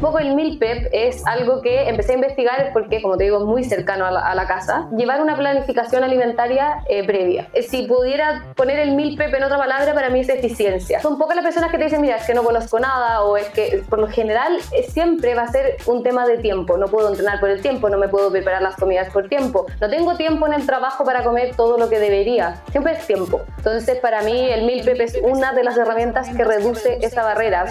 Poco el meal prep es algo que empecé a investigar porque, como te digo, es muy cercano a la, casa. Llevar una planificación alimentaria eh, previa. Eh, si pudiera poner el meal prep en otra palabra, para mí es eficiencia. Son pocas las personas que te dicen, mira, es que no conozco nada o es que por lo general eh, siempre va a ser un tema de tiempo. No puedo entrenar por el tiempo, no me puedo preparar las comidas por tiempo. No tengo tiempo en el trabajo para comer todo lo que debería. Siempre es tiempo. Entonces, para mí, el meal prep es una de las herramientas que reduce esa barrera.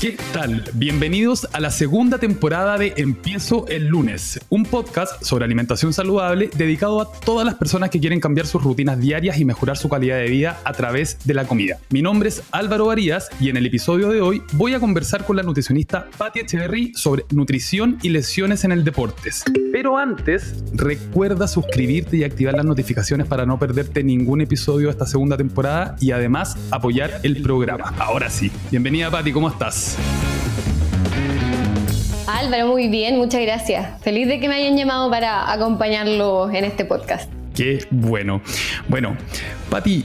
¿Qué tal? Bienvenidos a la segunda temporada de Empiezo el lunes, un podcast sobre alimentación saludable dedicado a todas las personas que quieren cambiar sus rutinas diarias y mejorar su calidad de vida a través de la comida. Mi nombre es Álvaro Varías y en el episodio de hoy voy a conversar con la nutricionista Patti Echeverry sobre nutrición y lesiones en el deportes. Pero antes, recuerda suscribirte y activar las notificaciones para no perderte ningún episodio de esta segunda temporada y además apoyar el programa. Ahora sí, bienvenida Patti, ¿cómo estás? Álvaro, muy bien, muchas gracias. Feliz de que me hayan llamado para acompañarlo en este podcast. Qué bueno. Bueno, Pati,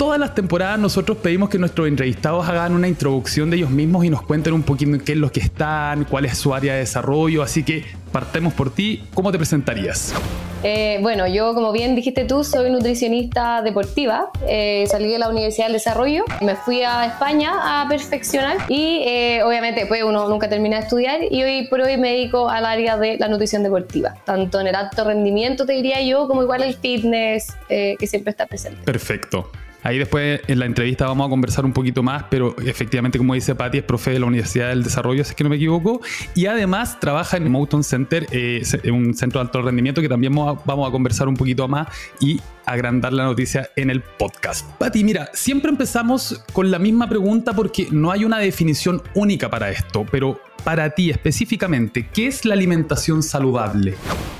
todas las temporadas nosotros pedimos que nuestros entrevistados hagan una introducción de ellos mismos y nos cuenten un poquito en qué es lo que están, cuál es su área de desarrollo, así que partemos por ti, ¿cómo te presentarías? Eh, bueno, yo como bien dijiste tú, soy nutricionista deportiva, eh, salí de la Universidad del Desarrollo, me fui a España a perfeccionar y eh, obviamente pues uno nunca termina de estudiar y hoy por hoy me dedico al área de la nutrición deportiva, tanto en el alto rendimiento te diría yo como igual el fitness que siempre está presente. Perfecto. Ahí después en la entrevista vamos a conversar un poquito más, pero efectivamente, como dice Patti, es profe de la Universidad del Desarrollo, si es que no me equivoco, y además trabaja en Mountain Center, eh, un centro de alto rendimiento que también vamos a conversar un poquito más y agrandar la noticia en el podcast. Patti, mira, siempre empezamos con la misma pregunta porque no hay una definición única para esto, pero para ti específicamente, ¿qué es la alimentación saludable?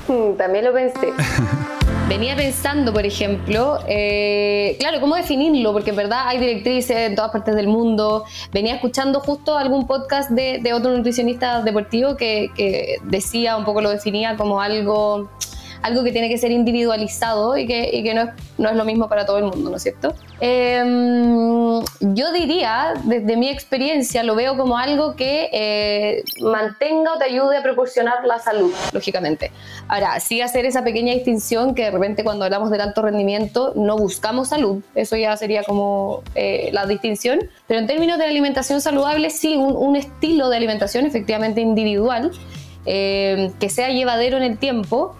Hmm, también lo pensé. venía pensando, por ejemplo, eh, claro, ¿cómo definirlo? Porque en verdad hay directrices en todas partes del mundo. Venía escuchando justo algún podcast de, otro nutricionista deportivo que, que, decía, un poco lo definía como algo algo que tiene que ser individualizado y que, y que no, es, no, es, lo mismo para todo el mundo, ¿no es cierto? Em, yo diría, desde mi experiencia, lo veo como algo que eh, mantenga o te ayude a proporcionar la salud, lógicamente. Ahora, sí hacer esa pequeña distinción que de repente cuando hablamos del alto rendimiento no buscamos salud, eso ya sería como eh, la distinción, pero en términos de alimentación saludable, sí, un, un estilo de alimentación efectivamente individual. Eh, que sea llevadero en el tiempo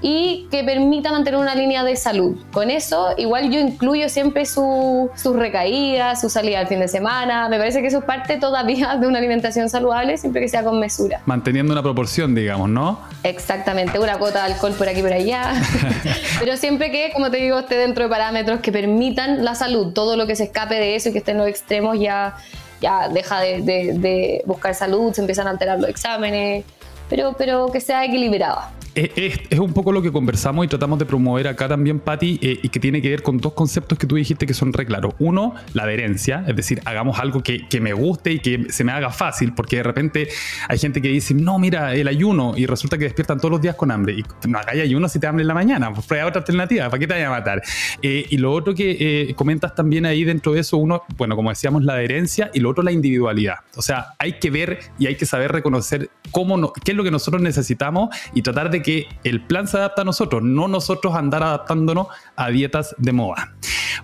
y que permita mantener una línea de salud. Con eso, igual yo incluyo siempre sus recaídas, su salida al fin de semana. Me parece que eso es parte todavía de una alimentación saludable, siempre que sea con mesura. Manteniendo una proporción, digamos, ¿no? Exactamente, una cuota de alcohol por aquí y por allá. Pero siempre que, como te digo, esté dentro de parámetros que permitan la salud. Todo lo que se escape de eso y que esté en los extremos ya, ya deja de, de buscar salud, se empiezan a alterar los exámenes. Pero, pero que sea equilibrada es, un poco lo que conversamos y tratamos de promover acá también, Patti, eh, y que tiene que ver con dos conceptos que tú dijiste que son re claros. Uno, la adherencia, es decir, hagamos algo que, me guste y que se me haga fácil, porque de repente hay gente que dice, no, mira, el ayuno, y resulta que despiertan todos los días con hambre. Y no hay ayuno si te hambre en la mañana, pues prueba otra alternativa, ¿para qué te vaya a matar? Eh, y lo otro que eh, comentas también ahí dentro de eso, uno, bueno, como decíamos, la adherencia y lo otro, la individualidad. O sea, hay que ver y hay que saber reconocer cómo qué es lo que nosotros necesitamos y tratar de que que el plan se adapta a nosotros, no nosotros andar adaptándonos a dietas de moda.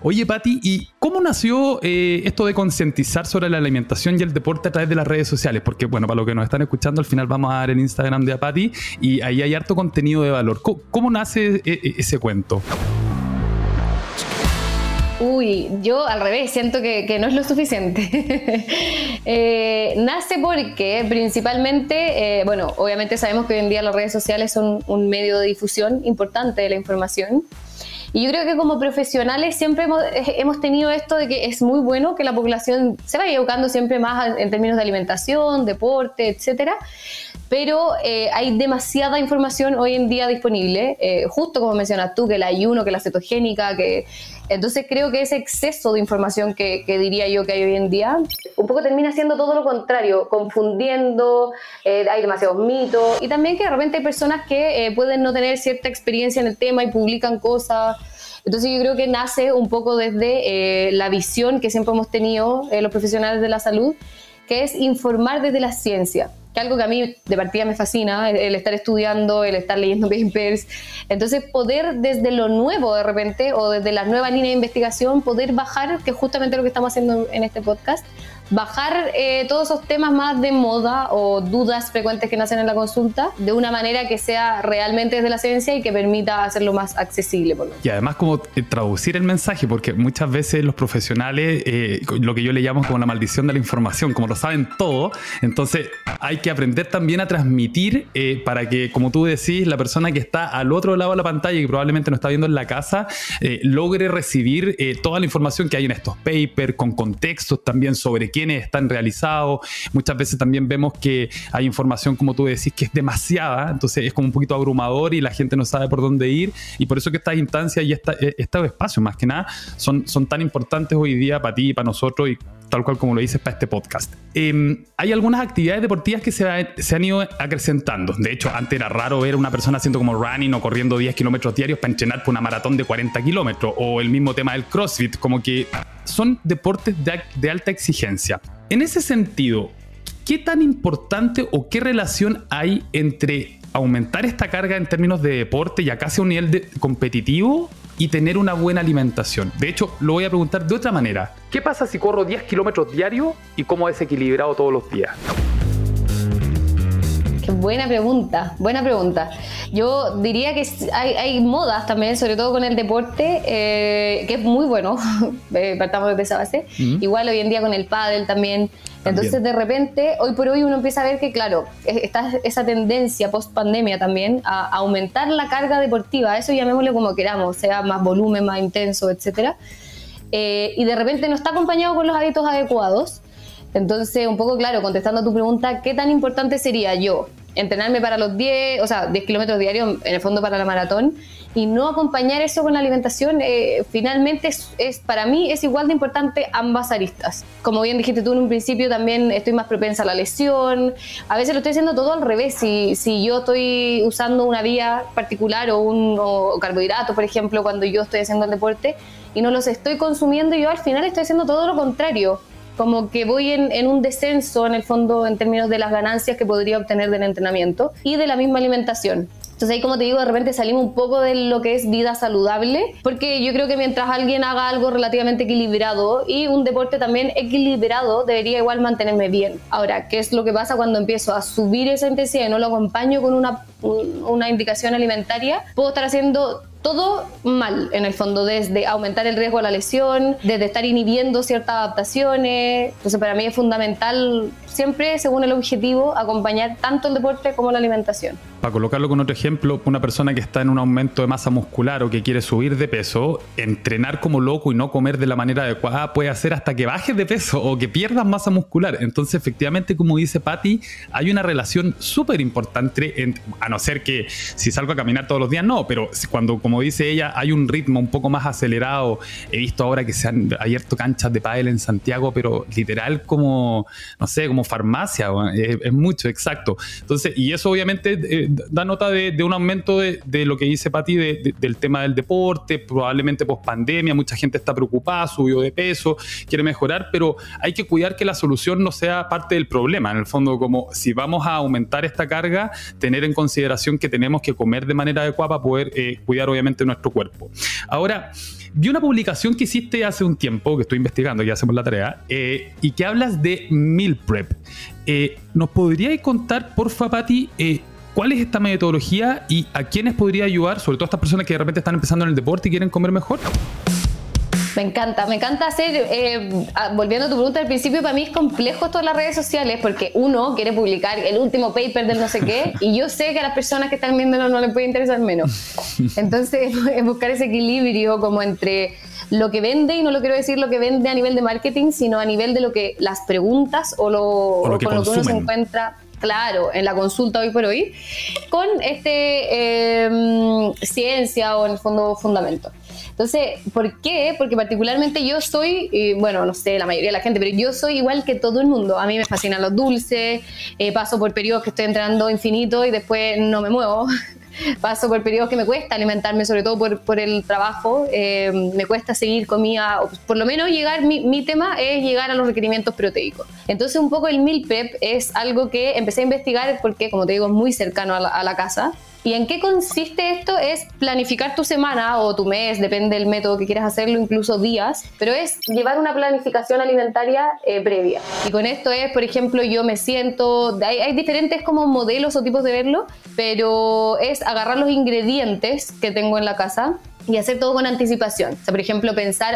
Oye, Patti, ¿y cómo nació eh, esto de concientizar sobre la alimentación y el deporte a través de las redes sociales? Porque, bueno, para los que nos están escuchando, al final vamos a dar en Instagram de a Patti y ahí hay harto contenido de valor. ¿Cómo, nace e, e, ese cuento? Uy, yo al revés, siento que, no es lo suficiente. Eh, nace porque principalmente, eh, bueno, obviamente sabemos que hoy en día las redes sociales son un medio de difusión importante de la información. Y yo creo que como profesionales siempre hemos, tenido esto de que es muy bueno que la población se vaya educando siempre más en términos de alimentación, deporte, etcétera pero eh, hay demasiada información hoy en día disponible, eh, justo como mencionas tú, que el ayuno, que la cetogénica, que... Entonces creo que ese exceso de información que, diría yo que hay hoy en día, un poco termina siendo todo lo contrario, confundiendo, eh, hay demasiados mitos. Y también que de repente hay personas que pueden no tener cierta experiencia en el tema y publican cosas. Entonces yo creo que nace un poco desde eh, la visión que siempre hemos tenido eh, los profesionales de la salud, que es informar desde la ciencia que algo que a mí de partida me fascina, el estar estudiando, el estar leyendo papers. Entonces, poder desde lo nuevo de repente o desde la nueva línea de investigación, poder bajar, que justamente lo que estamos haciendo en este podcast, bajar eh, todos esos temas más de moda o dudas frecuentes que nacen en la consulta de una manera que sea realmente desde la ciencia y que permita hacerlo más accesible. Por y además como eh, traducir el mensaje, porque muchas veces los profesionales, eh, lo que yo le llamo como la maldición de la información, como lo saben todo, entonces hay que aprender también a transmitir para que, como tú decís, la persona que está al otro lado de la pantalla y probablemente no está viendo en la casa, logre recibir toda la información que hay en estos papers, con contextos también sobre quiénes están realizados. Muchas veces también vemos que hay información, como tú decís, que es demasiada, entonces es como un poquito abrumador y la gente no sabe por dónde ir. Y por eso que estas instancias y esta, eh, estos espacios, más que nada, son, son tan importantes hoy día para ti y para nosotros y tal cual como lo dices para este podcast. Em, hay algunas actividades deportivas que se, han ido acrecentando. De hecho, antes era raro ver a una persona haciendo como running o corriendo 10 kilómetros diarios para entrenar por una maratón de 40 kilómetros. O el mismo tema del CrossFit, como que son deportes de, de alta exigencia. En ese sentido, ¿qué tan importante o qué relación hay entre aumentar esta carga en términos de deporte y acá sea un nivel competitivo y tener una buena alimentación. De hecho, lo voy a preguntar de otra manera. ¿Qué pasa si corro 10 kilómetros diarios y cómo es equilibrado todos los días? Qué buena pregunta, buena pregunta. Yo diría que hay, modas también, sobre todo con el deporte, eh, que es muy bueno, eh, partamos desde esa base. Igual hoy en día con el pádel también. Entonces de repente, hoy por hoy uno empieza a ver que, claro, está esa tendencia post pandemia también a aumentar la carga deportiva, eso llamémosle como queramos, sea más volumen, más intenso, etcétera. Eh, y de repente no está acompañado con los hábitos adecuados entonces, un poco claro, contestando a tu pregunta, ¿qué tan importante sería yo entrenarme para los 10, o sea, 10 kilómetros diarios en el fondo para la maratón y no acompañar eso con la alimentación? Eh, finalmente, es, para mí es igual de importante ambas aristas. Como bien dijiste tú en un principio, también estoy más propensa a la lesión. A veces lo estoy haciendo todo al revés. Si, si yo estoy usando una vía particular o un o carbohidratos, por ejemplo, cuando yo estoy haciendo el deporte y no los estoy consumiendo, yo al final estoy haciendo todo lo contrario como que voy en, un descenso en el fondo en términos de las ganancias que podría obtener del entrenamiento y de la misma alimentación. Entonces ahí como te digo, de repente salimos un poco de lo que es vida saludable, porque yo creo que mientras alguien haga algo relativamente equilibrado y un deporte también equilibrado, debería igual mantenerme bien. Ahora, ¿qué es lo que pasa cuando empiezo a subir esa intensidad y no lo acompaño con una, una indicación alimentaria? Puedo estar haciendo todo mal en el fondo, desde aumentar el riesgo a la lesión, desde estar inhibiendo ciertas adaptaciones. Entonces para mí es fundamental siempre, según el objetivo, acompañar tanto el deporte como la alimentación. Para colocarlo con otro ejemplo, una persona que está en un aumento de masa muscular o que quiere subir de peso, entrenar como loco y no comer de la manera adecuada puede hacer hasta que bajes de peso o que pierdas masa muscular. Entonces, efectivamente, como dice Patty, hay una relación súper importante, a no ser que si salgo a caminar todos los días, no, pero cuando, como dice ella, hay un ritmo un poco más acelerado. He visto ahora que se han abierto canchas de pádel en Santiago, pero literal como, no sé, como farmacia, es, mucho, exacto. Entonces, y eso obviamente eh, da nota de, un aumento de, lo que dice Pati del tema del deporte, probablemente post pandemia, mucha gente está preocupada, subió de peso, quiere mejorar, pero hay que cuidar que la solución no sea parte del problema. En el fondo, como si vamos a aumentar esta carga, tener en consideración que tenemos que comer de manera adecuada para poder eh, cuidar obviamente nuestro cuerpo. Ahora, Vi una publicación que hiciste hace un tiempo, que estoy investigando, ya hacemos la tarea, eh, y que hablas de meal prep. Eh, ¿Nos podríais contar, porfa, Pati, cuál es esta metodología y a quiénes podría ayudar, sobre todo a estas personas que de repente están empezando en el deporte y quieren comer mejor? Me encanta, me encanta hacer, eh, volviendo a tu pregunta al principio, para mí es complejo todas las redes sociales porque uno quiere publicar el último paper del no sé qué y yo sé que a las personas que están viéndolo no les puede interesar menos. Entonces, es buscar ese equilibrio como entre lo que vende, y no lo quiero decir lo que vende a nivel de marketing, sino a nivel de lo que las preguntas o, lo, con lo que uno se encuentra claro, en la consulta hoy por hoy, con este em, ciencia o en el fondo fundamento. Entonces, ¿por qué? Porque particularmente yo soy, bueno, no sé, la mayoría de la gente, pero yo soy igual que todo el mundo. A mí me fascinan los dulces, eh, paso por periodos que estoy entrando infinito y después no me muevo. paso por periodos que me cuesta alimentarme, sobre todo por, el trabajo, eh, me cuesta seguir comida, por lo menos llegar, mi, tema es llegar a los requerimientos proteicos. Entonces un poco el meal prep es algo que empecé a investigar porque, como te digo, es muy cercano a la casa. ¿Y en qué consiste esto? Es planificar tu semana o tu mes, depende del método que quieras hacerlo, incluso días, pero es llevar una planificación alimentaria eh, previa. Y con esto es, por ejemplo, yo me siento, hay, hay, diferentes como modelos o tipos de verlo, pero es agarrar los ingredientes que tengo en la casa y hacer todo con anticipación. O sea, por ejemplo, pensar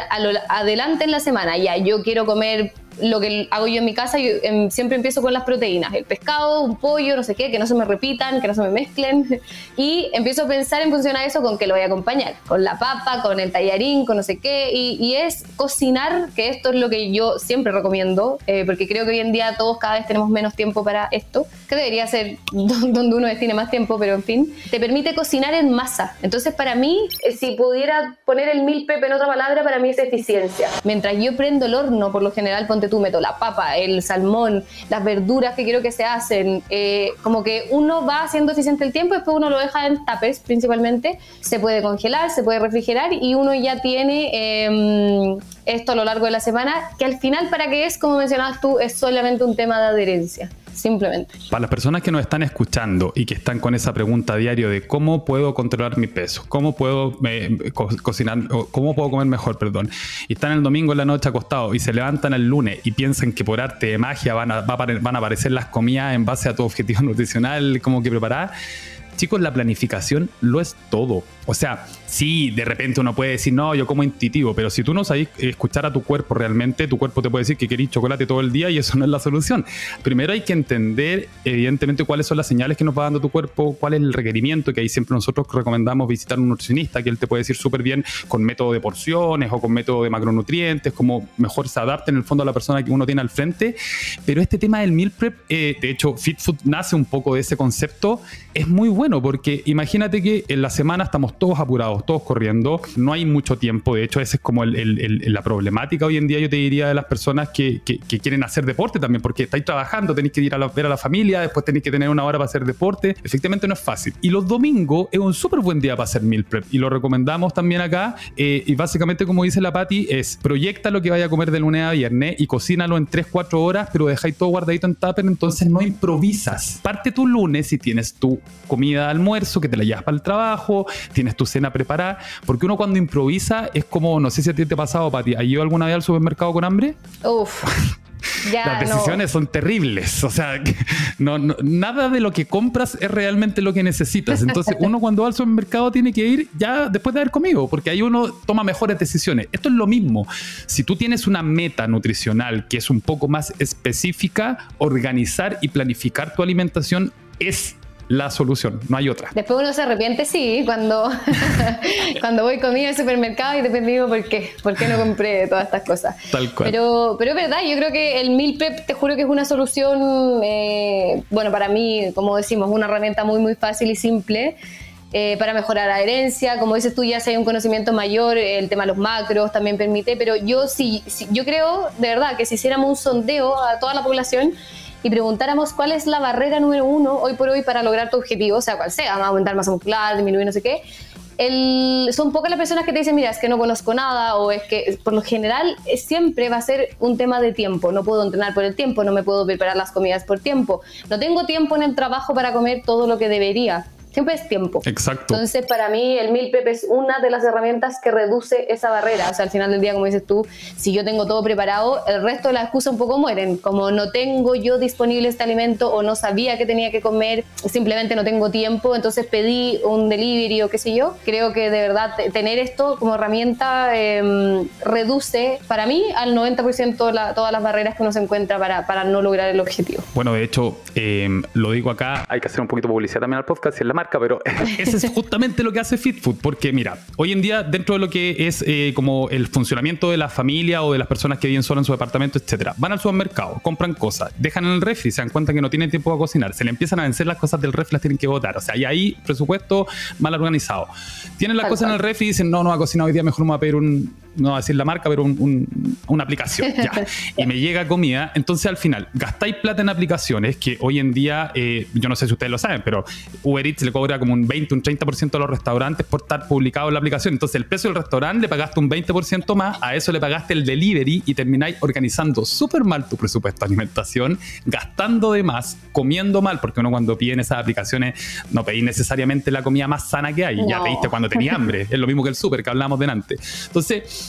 adelante en la semana, ya, yo quiero comer lo que hago yo en mi casa, em, siempre empiezo con las proteínas, el pescado, un pollo, no sé qué, que no se me repitan, que no se me mezclen. Y empiezo a pensar en función a eso con qué lo voy a acompañar, con la papa, con el tallarín, con no sé qué. Y, y es cocinar, que esto es lo que yo siempre recomiendo, eh, porque creo que hoy en día todos cada vez tenemos menos tiempo para esto, que debería ser donde uno destine más tiempo, pero en fin, te permite cocinar en masa. Entonces para mí, eh, si pudiera poner el mil pepe en otra palabra, para mí es eficiencia. Mientras yo prendo el horno, por lo general, ponte tú meto la papa, el salmón, las verduras que quiero que se hacen, eh, como que uno va haciendo eficiente el tiempo, después uno lo deja en tapes principalmente, se puede congelar, se puede refrigerar y uno ya tiene eh, esto a lo largo de la semana, que al final para qué es, como mencionabas tú, es solamente un tema de adherencia simplemente. Para las personas que nos están escuchando y que están con esa pregunta diario de cómo puedo controlar mi peso, cómo puedo eh, co cocinar, cómo puedo comer mejor, perdón, y están el domingo en la noche acostados y se levantan el lunes y piensan que por arte de magia van a, van a aparecer las comidas en base a tu objetivo nutricional como que preparar chicos, la planificación lo es todo. O sea, sí, de repente uno puede decir, no, yo como intuitivo, pero si tú no sabes escuchar a tu cuerpo realmente, tu cuerpo te puede decir que querís chocolate todo el día y eso no es la solución. Primero hay que entender, evidentemente, cuáles son las señales que nos va dando tu cuerpo, cuál es el requerimiento, que ahí siempre nosotros recomendamos visitar un nutricionista, que él te puede decir súper bien con método de porciones o con método de macronutrientes, como mejor se adapte en el fondo a la persona que uno tiene al frente. Pero este tema del meal prep, eh, de hecho, Fit Food nace un poco de ese concepto, es muy bueno porque imagínate que en la semana estamos todos apurados, todos corriendo, no hay mucho tiempo, de hecho esa es como la problemática hoy en día, yo te diría, de las personas que, quieren hacer deporte también, porque estáis trabajando, tenéis que ir a ver a la familia, después tenéis que tener una hora para hacer deporte, efectivamente no es fácil. Y los domingos es un súper buen día para hacer meal prep y lo recomendamos también acá eh, y básicamente como dice la Patti es proyecta lo que vaya a comer de lunes a viernes y cocínalo en 3-4 horas, pero dejáis todo guardadito en tupper, entonces no improvisas. Parte tu lunes si tienes tu comida de almuerzo que te la llevas para el trabajo, tienes tu cena preparada, porque uno cuando improvisa es como, no sé si a ti te ha pasado, Pati, ¿has ido alguna vez al supermercado con hambre? Uf. Ya, Las decisiones no. son terribles. O sea, no, no, nada de lo que compras es realmente lo que necesitas. Entonces, uno cuando va al supermercado tiene que ir ya después de haber comido, porque ahí uno toma mejores decisiones. Esto es lo mismo. Si tú tienes una meta nutricional que es un poco más específica, organizar y planificar tu alimentación es la solución, no hay otra. Después uno se arrepiente, sí, cuando, cuando voy conmigo al supermercado y después digo, ¿por qué? ¿Por qué no compré todas estas cosas? Tal cual. Pero, pero es verdad, yo creo que el meal prep, te juro que es una solución, eh, bueno, para mí, como decimos, una herramienta muy, muy fácil y simple. Eh, para mejorar la herencia, como dices tú, ya si hay un conocimiento mayor, el tema de los macros también permite, pero yo sí, sí, yo creo de verdad que si hiciéramos un sondeo a toda la población, y preguntáramos cuál es la barrera número uno hoy por hoy para lograr tu objetivo, sea, cual sea, aumentar masa muscular, disminuir no sé qué, el, son pocas las personas que te dicen, mira, es que no conozco nada o es que por lo general siempre va a ser un tema de tiempo. No puedo entrenar por el tiempo, no me puedo preparar las comidas por tiempo, no tengo tiempo en el trabajo para comer todo lo que debería. Siempre es tiempo. Exacto. Entonces, para mí, el meal prep es una de las herramientas que reduce esa barrera. O sea, al final del día, como dices tú, si yo tengo todo preparado, el resto de las excusas un poco mueren. Como no tengo yo disponible este alimento o no sabía que tenía que comer, simplemente no tengo tiempo, entonces pedí un delivery o qué sé yo. Creo que de verdad tener esto como herramienta eh, reduce, para mí, al 90% la, todas las barreras que uno se encuentra para, para no lograr el objetivo. Bueno, de hecho, eh, lo digo acá, hay que hacer un poquito de publicidad también al podcast y en la marca, pero ese es justamente lo que hace FitFood, porque mira, hoy en día dentro de lo que es eh, como el funcionamiento de la familia o de las personas que viven solas en su departamento, etcétera, van al supermercado, compran cosas, dejan en el refri, se dan cuenta que no tienen tiempo para cocinar, se le empiezan a vencer las cosas del refri, las tienen que botar, o sea, y ahí presupuesto mal organizado. Tienen las cosas en el refri y dicen, no, no va a cocinar hoy día, mejor me voy a pedir un, no voy a decir la marca, pero una aplicación. ya. Y me llega comida. Entonces al final, gastáis plata en aplicaciones que hoy en día, eh, yo no sé si ustedes lo saben, pero Uber Eats le cobra como un 20, un 30% a los restaurantes por estar publicado en la aplicación. Entonces el precio del restaurante le pagaste un 20% más, a eso le pagaste el delivery y termináis organizando súper mal tu presupuesto de alimentación, gastando de más, comiendo mal, porque uno cuando pide en esas aplicaciones no pedís necesariamente la comida más sana que hay, ya pediste cuando tenía hambre, es lo mismo que el súper que hablamos delante. Entonces,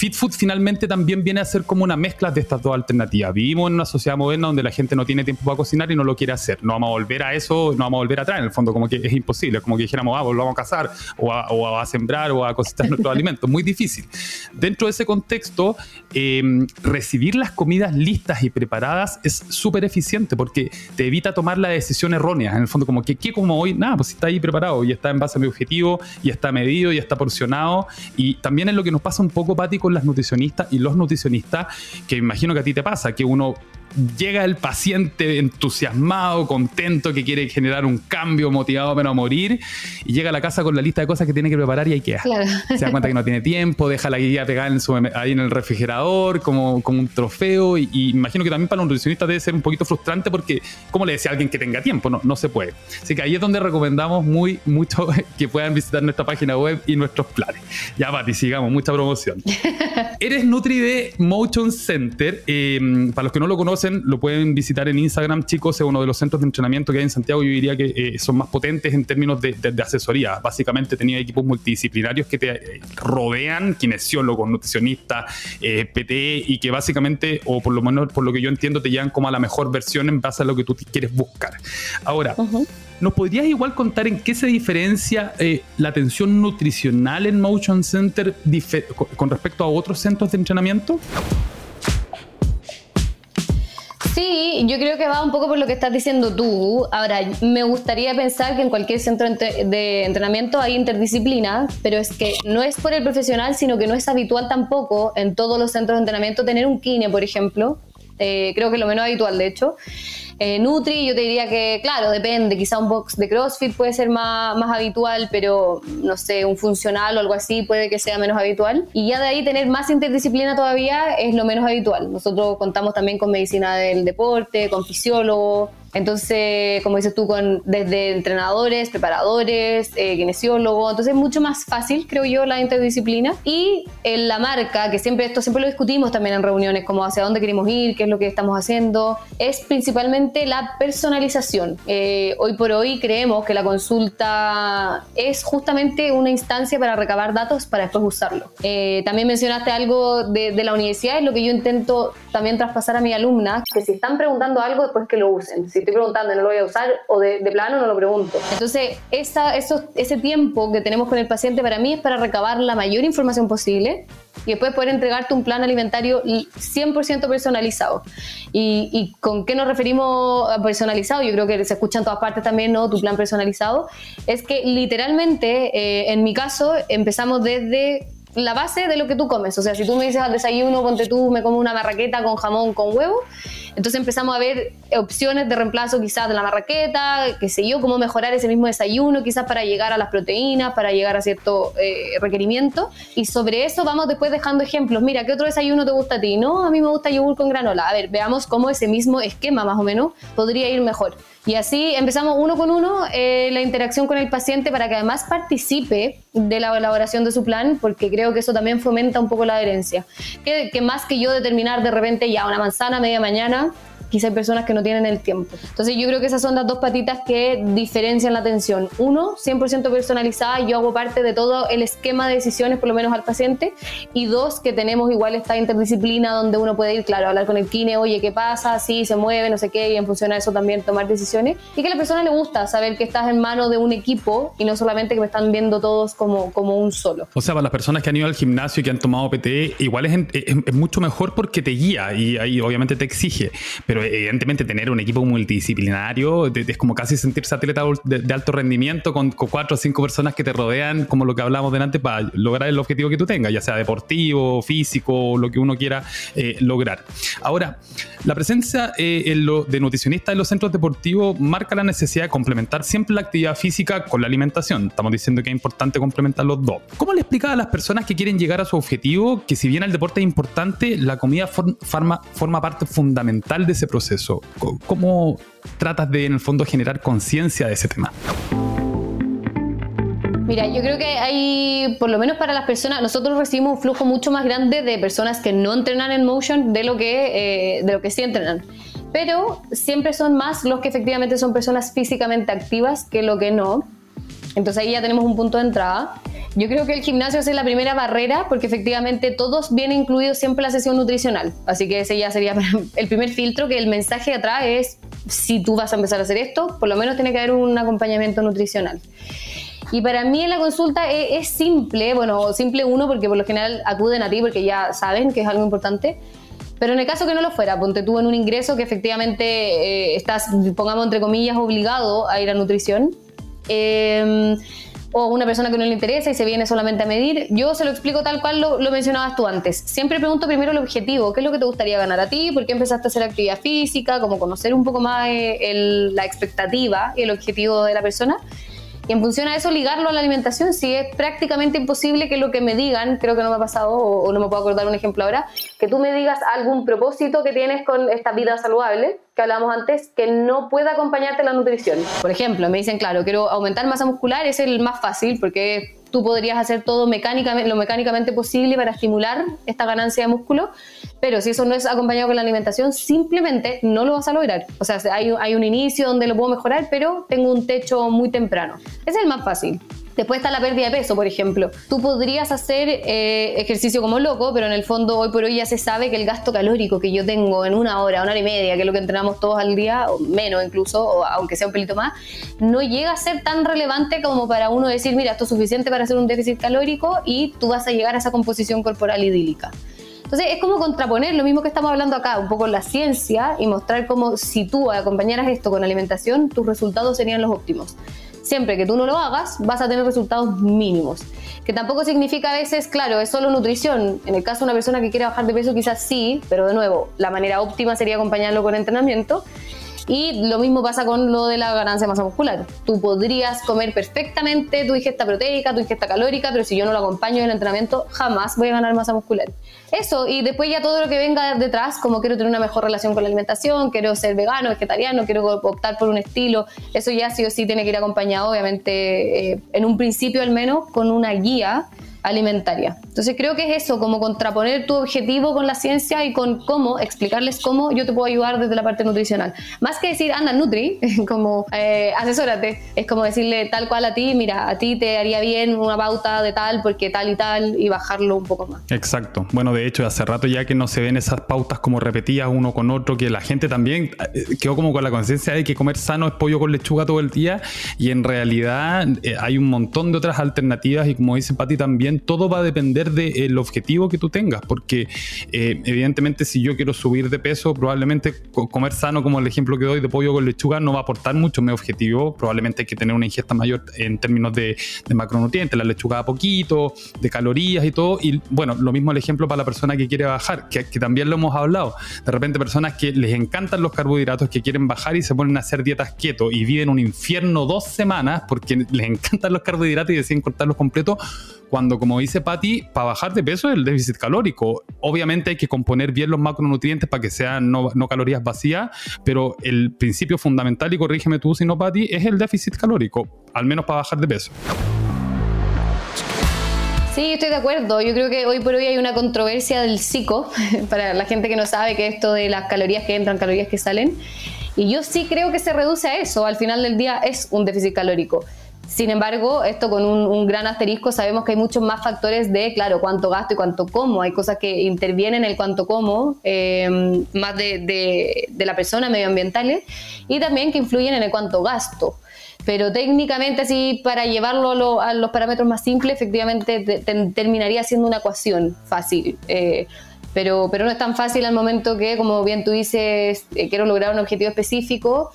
Fit Food finalmente también viene a ser como una mezcla de estas dos alternativas. Vivimos en una sociedad moderna donde la gente no tiene tiempo para cocinar y no lo quiere hacer. No vamos a volver a eso, no vamos a volver atrás. En el fondo, como que es imposible. Como que dijéramos, ah, pues lo vamos a cazar o a, sembrar o a cosechar nuestros alimentos. Muy difícil. Dentro de ese contexto, em, recibir las comidas listas y preparadas es súper eficiente porque te evita tomar la decisión errónea. En el fondo, como que, ¿qué como hoy? Nada, pues está ahí preparado y está en base a mi objetivo y está medido y está porcionado. Y también es lo que nos pasa un poco, Pati, con las nutricionistas y los nutricionistas, que imagino que a ti te pasa, que uno llega el paciente entusiasmado, contento, que quiere generar un cambio, motivado para morir, y llega a la casa con la lista de cosas que tiene que preparar y ahí queda. Se da cuenta que no tiene tiempo, deja la guía pegada en su, ahí en el refrigerador como, como un trofeo, y, imagino que también para un nutricionista debe ser un poquito frustrante porque, como le decía a alguien que tenga tiempo? No, no se puede. Así que ahí es donde recomendamos muy mucho que puedan visitar nuestra página web y nuestros planes. Ya, Pati, sigamos, mucha promoción. Eres Nutri de Motion Center. Eh, para los que no lo conocen, lo pueden visitar en Instagram, chicos, es uno de los centros de entrenamiento que hay en Santiago. Yo diría que eh, son más potentes en términos de, asesoría. Básicamente tenía equipos multidisciplinarios que te eh, rodean, kinesiólogos, nutricionistas, eh, PT, y que básicamente, o por lo menos por lo que yo entiendo, te llevan como a la mejor versión en base a lo que tú quieres buscar. Ahora, ¿Nos podrías igual contar en qué se diferencia la atención nutricional en Motion Center con respecto a otros centros de entrenamiento? Sí, yo creo que va un poco por lo que estás diciendo tú. Ahora, me gustaría pensar que en cualquier centro de entrenamiento hay interdisciplina, pero es que no es por el profesional, sino que no es habitual tampoco en todos los centros de entrenamiento tener un kine, por ejemplo. Eh, creo que es lo menos habitual, de hecho. Eh, Nutri, yo te diría que, claro, depende, quizá un box de CrossFit puede ser más, más habitual, pero no sé, un funcional o algo así puede que sea menos habitual. Y ya de ahí tener más interdisciplina todavía es lo menos habitual. Nosotros contamos también con medicina del deporte, con fisiólogo, entonces, como dices tú, con, desde entrenadores, preparadores, eh, kinesiólogos, entonces es mucho más fácil, creo yo, la interdisciplina. Y en la marca, que siempre esto siempre lo discutimos también en reuniones, como hacia dónde queremos ir, qué es lo que estamos haciendo, es principalmente la personalización. Eh, hoy por hoy creemos que la consulta es justamente una instancia para recabar datos para después usarlo. Eh, también mencionaste algo de, de la universidad, es lo que yo intento también traspasar a mi alumna, que si están preguntando algo, después que lo usen estoy preguntando y no lo voy a usar, o de, plano no lo pregunto. Entonces, esa, eso, ese tiempo que tenemos con el paciente para mí es para recabar la mayor información posible y después poder entregarte un plan alimentario 100% personalizado. ¿Y, ¿Y, con qué nos referimos a personalizado? Yo creo que se escucha en todas partes también, ¿no? Tu plan personalizado. Es que literalmente, eh, en mi caso, empezamos desde la base de lo que tú comes. O sea, si tú me dices al desayuno, ponte tú, me como una marraqueta con jamón con huevo, entonces empezamos a ver opciones de reemplazo quizás de la marraqueta, qué sé yo, cómo mejorar ese mismo desayuno, quizás para llegar a las proteínas, para llegar a cierto eh, requerimiento. Y sobre eso vamos después dejando ejemplos. Mira, ¿qué otro desayuno te gusta a ti? No, a mí me gusta yogur con granola. A ver, veamos cómo ese mismo esquema más o menos podría ir mejor. Y así empezamos uno con uno eh, la interacción con el paciente para que además participe de la elaboración de su plan, porque creo que eso también fomenta un poco la adherencia. Que, que más que yo determinar de repente ya una manzana media mañana, quizá hay personas que no tienen el tiempo. Entonces yo creo que esas son las dos patitas que diferencian la atención. Uno, 100% personalizada, yo hago parte de todo el esquema de decisiones, por lo menos al paciente. Y dos, que tenemos igual esta interdisciplina donde uno puede ir, claro, hablar con el kine, oye, ¿qué pasa? Sí, se mueve, no sé qué, y en función a eso también tomar decisiones. Y que a la persona le gusta saber que estás en manos de un equipo y no solamente que me están viendo todos como, como un solo. O sea, para las personas que han ido al gimnasio y que han tomado PT, igual es, es mucho mejor porque te guía y ahí obviamente te exige. Pero evidentemente tener un equipo multidisciplinario es como casi sentirse atleta de, alto rendimiento con, cuatro o cinco personas que te rodean, como lo que hablamos delante, para lograr el objetivo que tú tengas, ya sea deportivo, físico, lo que uno quiera eh, lograr. Ahora, la presencia eh, de nutricionistas en los centros deportivos marca la necesidad de complementar siempre la actividad física con la alimentación. Estamos diciendo que es importante complementar los dos. ¿Cómo le explica a las personas que quieren llegar a su objetivo que si bien el deporte es importante, la comida forma parte fundamental de ese proceso? ¿Cómo tratas de, en el fondo, generar conciencia de ese tema? Mira, yo creo que hay, por lo menos para las personas, nosotros recibimos un flujo mucho más grande de personas que no entrenan en motion de lo que, eh, de lo que sí entrenan. Pero siempre son más los que efectivamente son personas físicamente activas que lo que no. Entonces ahí ya tenemos un punto de entrada. Yo creo que el gimnasio es la primera barrera porque efectivamente todos vienen incluidos siempre la sesión nutricional. Así que ese ya sería el primer filtro que el mensaje atrás es si tú vas a empezar a hacer esto, por lo menos tiene que haber un acompañamiento nutricional. Y para mí la consulta es, simple, bueno, simple uno porque por lo general acuden a ti porque ya saben que es algo importante. Pero en el caso que no lo fuera, ponte tú en un ingreso que efectivamente eh, estás, pongamos entre comillas, obligado a ir a nutrición. Eh, o una persona que no le interesa y se viene solamente a medir, yo se lo explico tal cual lo, mencionabas tú antes. Siempre pregunto primero el objetivo, qué es lo que te gustaría ganar a ti, por qué empezaste a hacer actividad física, como conocer un poco más eh, la expectativa y el objetivo de la persona y en función a eso ligarlo a la alimentación, si es prácticamente imposible que lo que me digan, creo que no me ha pasado o, no me puedo acordar un ejemplo ahora, que tú me digas algún propósito que tienes con esta vida saludable, que hablábamos antes, que no pueda acompañarte la nutrición. Por ejemplo, me dicen, claro, quiero aumentar masa muscular, es el más fácil porque tú podrías hacer todo mecánicamente, lo mecánicamente posible para estimular esta ganancia de músculo, pero si eso no es acompañado con la alimentación, simplemente no lo vas a lograr. O sea, hay, hay un inicio donde lo puedo mejorar, pero tengo un techo muy temprano. Ese es el más fácil. Después está la pérdida de peso, por ejemplo. Tú podrías hacer eh, ejercicio como loco, pero en el fondo hoy por hoy ya se sabe que el gasto calórico que yo tengo en una hora, una hora y media, que es lo que entrenamos todos al día, o menos incluso, aunque sea un pelito más, no llega a ser tan relevante como para uno decir, mira, esto es suficiente para hacer un déficit calórico y tú vas a llegar a esa composición corporal idílica. Entonces es como contraponer lo mismo que estamos hablando acá, un poco la ciencia y mostrar cómo si tú acompañaras esto con alimentación, tus resultados serían los óptimos siempre que tú no lo hagas, vas a tener resultados mínimos. Que tampoco significa a veces, claro, es solo nutrición. En el caso de una persona que quiere bajar de peso, quizás sí, pero de nuevo, la manera óptima sería acompañarlo con entrenamiento. Y lo mismo pasa con lo de la ganancia de masa muscular. Tú podrías comer perfectamente tu ingesta proteica, tu ingesta calórica, pero si yo no lo acompaño en el entrenamiento, jamás voy a ganar masa muscular. Eso, y después ya todo lo que venga detrás, como quiero tener una mejor relación con la alimentación, quiero ser vegano, vegetariano, quiero optar por un estilo, eso ya sí o sí tiene que ir acompañado, obviamente, eh, en un principio al menos, con una guía alimentaria. Entonces creo que es eso, como contraponer tu objetivo con la ciencia y con cómo, explicarles cómo yo te puedo ayudar desde la parte nutricional. Más que decir, anda, Nutri, como eh, asesórate, es como decirle tal cual a ti, mira, a ti te haría bien una pauta de tal, porque tal y tal, y bajarlo un poco más. Exacto. Bueno, de hecho, hace rato ya que no se ven esas pautas como repetidas uno con otro, que la gente también eh, quedó como con la conciencia de que comer sano es pollo con lechuga todo el día, y en realidad eh, hay un montón de otras alternativas, y como dice Pati también, todo va a depender del objetivo que tú tengas, porque eh, evidentemente si yo quiero subir de peso, probablemente comer sano, como el ejemplo que doy de pollo con lechuga, no va a aportar mucho mi objetivo, probablemente hay que tener una ingesta mayor en términos de, macronutrientes, la lechuga a poquito, de calorías y todo, y bueno, lo mismo el ejemplo para la persona que quiere bajar, que, que también lo hemos hablado, de repente personas que les encantan los carbohidratos, que quieren bajar y se ponen a hacer dietas keto y viven un infierno dos semanas porque les encantan los carbohidratos y deciden cortarlos completos, cuando, como dice Patti, para bajar de peso es el déficit calórico. Obviamente hay que componer bien los macronutrientes para que sean no, calorías vacías, pero el principio fundamental, y corrígeme tú si no, Patti, es el déficit calórico, al menos para bajar de peso. Sí, estoy de acuerdo. Yo creo que hoy por hoy hay una controversia del psico, para la gente que no sabe que esto de las calorías que entran, calorías que salen. Y yo sí creo que se reduce a eso. Al final del día es un déficit calórico. Sin embargo, esto con un, gran asterisco, sabemos que hay muchos más factores de, claro, cuánto gasto y cuánto como. Hay cosas que intervienen en el cuánto como, em, más de, la persona, medioambientales, y también que influyen en el cuánto gasto. Pero técnicamente, así, para llevarlo a, los parámetros más simples, efectivamente terminaría siendo una ecuación fácil. Eh, Pero, pero no es tan fácil al momento que, como bien tú dices, eh, quiero lograr un objetivo específico.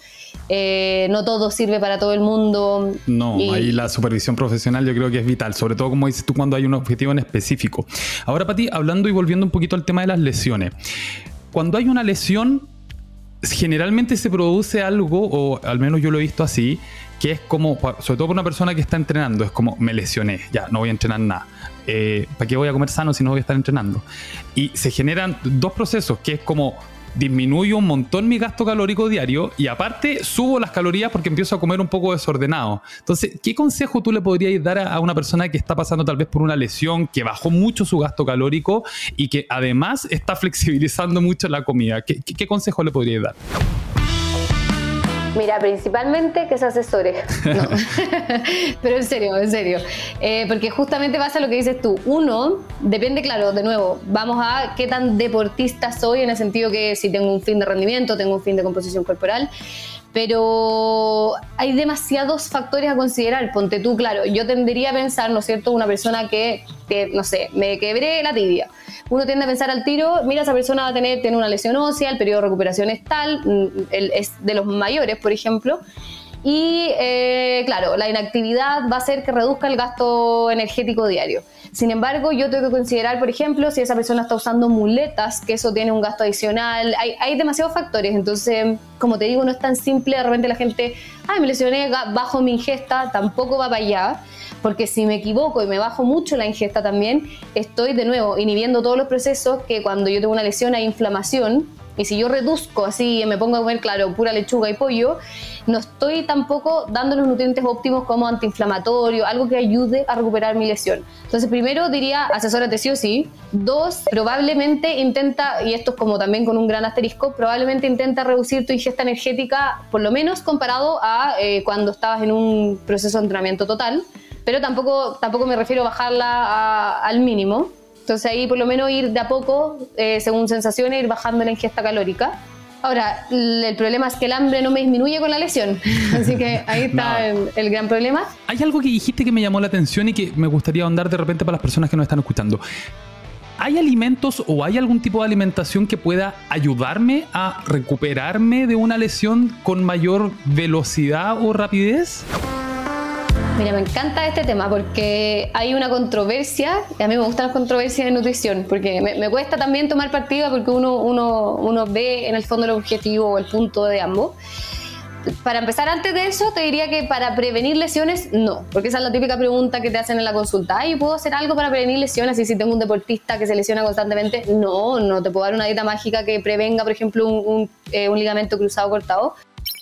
Eh, no todo sirve para todo el mundo. No, ahí la supervisión profesional yo creo que es vital, sobre todo como dices tú cuando hay un objetivo en específico. Ahora, Pati, hablando y volviendo un poquito al tema de las lesiones. Cuando hay una lesión, generalmente se produce algo, o al menos yo lo he visto así, que es como, sobre todo para una persona que está entrenando, es como me lesioné, ya no voy a entrenar nada. Eh, ¿Para qué voy a comer sano si no voy a estar entrenando? Y se generan dos procesos, que es como disminuyo un montón mi gasto calórico diario y aparte subo las calorías porque empiezo a comer un poco desordenado. Entonces, ¿qué consejo tú le podrías dar a una persona que está pasando tal vez por una lesión, que bajó mucho su gasto calórico y que además está flexibilizando mucho la comida? ¿Qué, consejo le podrías dar? Mira, principalmente que se asesore. No. Pero en serio, en serio. Eh, porque justamente pasa lo que dices tú. Uno, depende, claro, de nuevo, vamos a qué tan deportista soy en el sentido que si tengo un fin de rendimiento, tengo un fin de composición corporal pero hay demasiados factores a considerar. Ponte tú, claro, yo tendería a pensar, ¿no es cierto?, una persona que, no sé, me quebré la tibia. Uno tiende a pensar al tiro, mira, esa persona va a tener, tener una lesión ósea, el periodo de recuperación es tal, mm, es de los mayores, por ejemplo. Y eh, claro, la inactividad va a hacer que reduzca el gasto energético diario. Sin embargo, yo tengo que considerar, por ejemplo, si esa persona está usando muletas, que eso tiene un gasto adicional. Hay, hay demasiados factores. Entonces, como te digo, no es tan simple. De repente la gente, ay, me lesioné, bajo mi ingesta, tampoco va para allá. Porque si me equivoco y me bajo mucho la ingesta también, estoy de nuevo inhibiendo todos los procesos que cuando yo tengo una lesión hay inflamación y si yo reduzco así y me pongo a comer, claro, pura lechuga y pollo, no estoy tampoco dando los nutrientes óptimos como antiinflamatorio, algo que ayude a recuperar mi lesión. Entonces, primero diría, asesórate sí o sí. Dos, probablemente intenta, y esto es como también con un gran asterisco, probablemente intenta reducir tu ingesta energética, por lo menos comparado a eh, cuando estabas en un proceso de entrenamiento total, pero tampoco, tampoco me refiero a bajarla al mínimo entonces ahí por lo menos ir de a poco, eh, según sensaciones, ir bajando la ingesta calórica. Ahora, el problema es que el hambre no me disminuye con la lesión. Así que ahí está el, gran problema. Hay algo que dijiste que me llamó la atención y que me gustaría ahondar de repente para las personas que nos están escuchando. ¿Hay alimentos o hay algún tipo de alimentación que pueda ayudarme a recuperarme de una lesión con mayor velocidad o rapidez? Mira, me encanta este tema porque hay una controversia, y a mí me gustan las controversias de nutrición, porque me, cuesta también tomar partida porque uno, uno, uno ve en el fondo el objetivo o el punto de ambos. Para empezar, antes de eso, te diría que para prevenir lesiones, no, porque esa es la típica pregunta que te hacen en la consulta. ¿Y puedo hacer algo para prevenir lesiones? Y si tengo un deportista que se lesiona constantemente, no, no te puedo dar una dieta mágica que prevenga, por ejemplo, un, eh, un ligamento cruzado cortado.